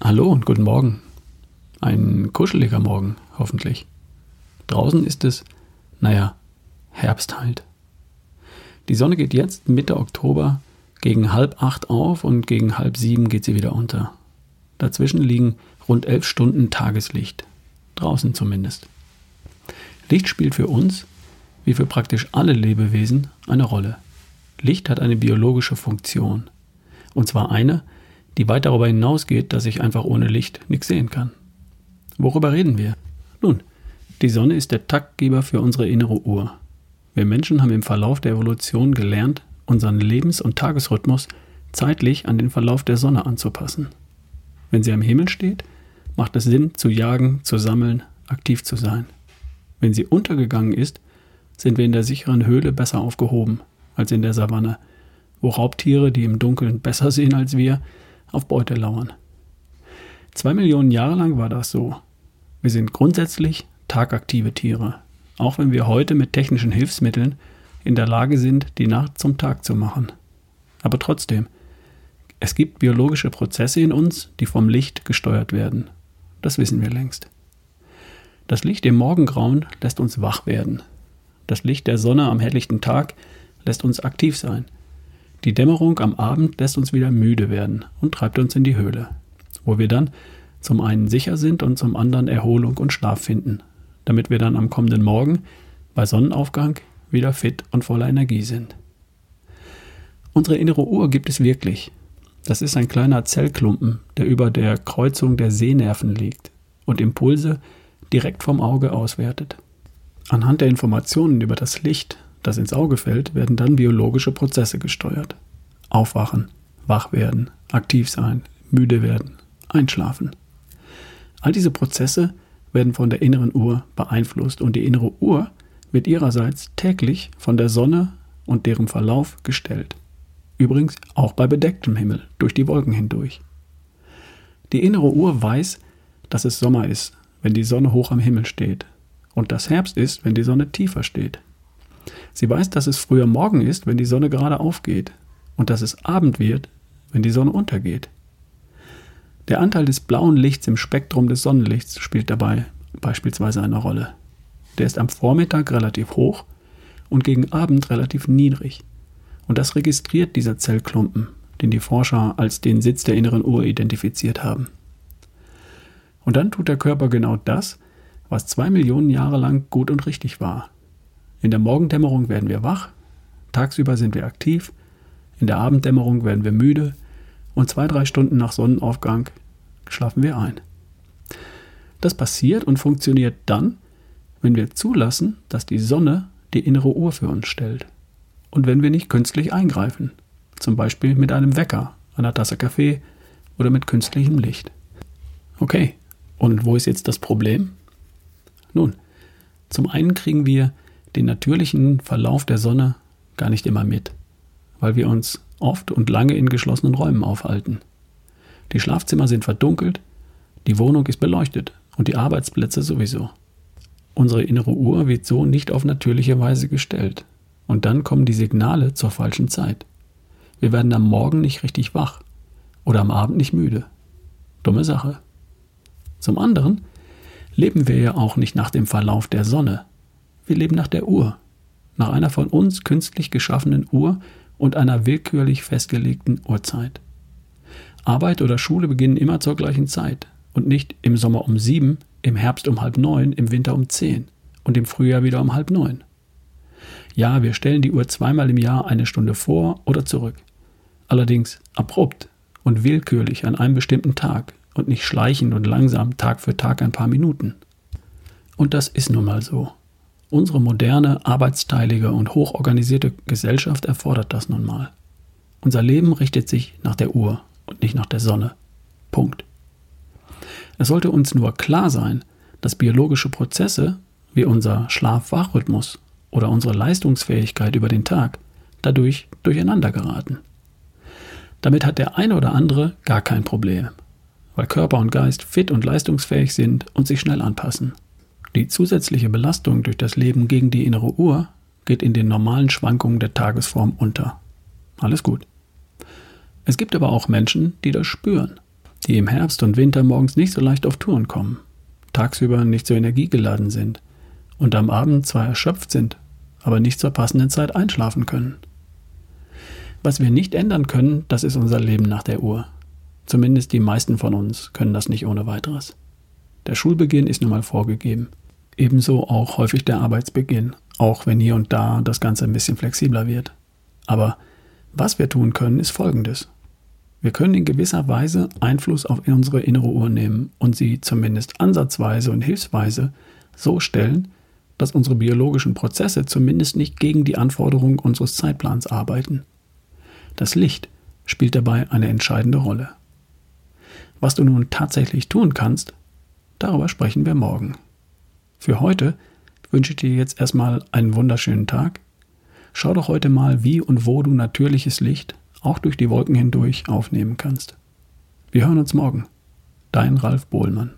Hallo und guten Morgen. Ein kuscheliger Morgen, hoffentlich. Draußen ist es, naja, Herbst halt. Die Sonne geht jetzt Mitte Oktober gegen halb acht auf und gegen halb sieben geht sie wieder unter. Dazwischen liegen rund elf Stunden Tageslicht. Draußen zumindest. Licht spielt für uns, wie für praktisch alle Lebewesen, eine Rolle. Licht hat eine biologische Funktion. Und zwar eine, die weit darüber hinausgeht, dass ich einfach ohne Licht nichts sehen kann. Worüber reden wir? Nun, die Sonne ist der Taktgeber für unsere innere Uhr. Wir Menschen haben im Verlauf der Evolution gelernt, unseren Lebens- und Tagesrhythmus zeitlich an den Verlauf der Sonne anzupassen. Wenn sie am Himmel steht, macht es Sinn, zu jagen, zu sammeln, aktiv zu sein. Wenn sie untergegangen ist, sind wir in der sicheren Höhle besser aufgehoben als in der Savanne, wo Raubtiere, die im Dunkeln besser sehen als wir, auf Beute lauern. Zwei Millionen Jahre lang war das so. Wir sind grundsätzlich tagaktive Tiere, auch wenn wir heute mit technischen Hilfsmitteln in der Lage sind, die Nacht zum Tag zu machen. Aber trotzdem, es gibt biologische Prozesse in uns, die vom Licht gesteuert werden. Das wissen wir längst. Das Licht im Morgengrauen lässt uns wach werden. Das Licht der Sonne am helllichten Tag lässt uns aktiv sein. Die Dämmerung am Abend lässt uns wieder müde werden und treibt uns in die Höhle, wo wir dann zum einen sicher sind und zum anderen Erholung und Schlaf finden, damit wir dann am kommenden Morgen bei Sonnenaufgang wieder fit und voller Energie sind. Unsere innere Uhr gibt es wirklich. Das ist ein kleiner Zellklumpen, der über der Kreuzung der Sehnerven liegt und Impulse direkt vom Auge auswertet. Anhand der Informationen über das Licht das ins Auge fällt, werden dann biologische Prozesse gesteuert. Aufwachen, wach werden, aktiv sein, müde werden, einschlafen. All diese Prozesse werden von der inneren Uhr beeinflusst und die innere Uhr wird ihrerseits täglich von der Sonne und deren Verlauf gestellt. Übrigens auch bei bedecktem Himmel, durch die Wolken hindurch. Die innere Uhr weiß, dass es Sommer ist, wenn die Sonne hoch am Himmel steht, und dass Herbst ist, wenn die Sonne tiefer steht. Sie weiß, dass es früher Morgen ist, wenn die Sonne gerade aufgeht, und dass es Abend wird, wenn die Sonne untergeht. Der Anteil des blauen Lichts im Spektrum des Sonnenlichts spielt dabei beispielsweise eine Rolle. Der ist am Vormittag relativ hoch und gegen Abend relativ niedrig. Und das registriert dieser Zellklumpen, den die Forscher als den Sitz der inneren Uhr identifiziert haben. Und dann tut der Körper genau das, was zwei Millionen Jahre lang gut und richtig war. In der Morgendämmerung werden wir wach, tagsüber sind wir aktiv, in der Abenddämmerung werden wir müde und zwei, drei Stunden nach Sonnenaufgang schlafen wir ein. Das passiert und funktioniert dann, wenn wir zulassen, dass die Sonne die innere Uhr für uns stellt. Und wenn wir nicht künstlich eingreifen, zum Beispiel mit einem Wecker, einer Tasse Kaffee oder mit künstlichem Licht. Okay, und wo ist jetzt das Problem? Nun, zum einen kriegen wir den natürlichen Verlauf der Sonne gar nicht immer mit, weil wir uns oft und lange in geschlossenen Räumen aufhalten. Die Schlafzimmer sind verdunkelt, die Wohnung ist beleuchtet und die Arbeitsplätze sowieso. Unsere innere Uhr wird so nicht auf natürliche Weise gestellt. Und dann kommen die Signale zur falschen Zeit. Wir werden am Morgen nicht richtig wach oder am Abend nicht müde. Dumme Sache. Zum anderen leben wir ja auch nicht nach dem Verlauf der Sonne, wir leben nach der Uhr, nach einer von uns künstlich geschaffenen Uhr und einer willkürlich festgelegten Uhrzeit. Arbeit oder Schule beginnen immer zur gleichen Zeit und nicht im Sommer um sieben, im Herbst um halb neun, im Winter um zehn und im Frühjahr wieder um halb neun. Ja, wir stellen die Uhr zweimal im Jahr eine Stunde vor oder zurück. Allerdings abrupt und willkürlich an einem bestimmten Tag und nicht schleichend und langsam Tag für Tag ein paar Minuten. Und das ist nun mal so. Unsere moderne, arbeitsteilige und hochorganisierte Gesellschaft erfordert das nun mal. Unser Leben richtet sich nach der Uhr und nicht nach der Sonne. Punkt. Es sollte uns nur klar sein, dass biologische Prozesse wie unser Schlaf-Wach-Rhythmus oder unsere Leistungsfähigkeit über den Tag dadurch durcheinander geraten. Damit hat der eine oder andere gar kein Problem, weil Körper und Geist fit und leistungsfähig sind und sich schnell anpassen. Die zusätzliche Belastung durch das Leben gegen die innere Uhr geht in den normalen Schwankungen der Tagesform unter. Alles gut. Es gibt aber auch Menschen, die das spüren, die im Herbst und Winter morgens nicht so leicht auf Touren kommen, tagsüber nicht so energiegeladen sind und am Abend zwar erschöpft sind, aber nicht zur passenden Zeit einschlafen können. Was wir nicht ändern können, das ist unser Leben nach der Uhr. Zumindest die meisten von uns können das nicht ohne weiteres. Der Schulbeginn ist nun mal vorgegeben. Ebenso auch häufig der Arbeitsbeginn, auch wenn hier und da das Ganze ein bisschen flexibler wird. Aber was wir tun können, ist Folgendes. Wir können in gewisser Weise Einfluss auf unsere innere Uhr nehmen und sie zumindest ansatzweise und hilfsweise so stellen, dass unsere biologischen Prozesse zumindest nicht gegen die Anforderungen unseres Zeitplans arbeiten. Das Licht spielt dabei eine entscheidende Rolle. Was du nun tatsächlich tun kannst, darüber sprechen wir morgen. Für heute wünsche ich dir jetzt erstmal einen wunderschönen Tag. Schau doch heute mal, wie und wo du natürliches Licht auch durch die Wolken hindurch aufnehmen kannst. Wir hören uns morgen. Dein Ralf Bohlmann.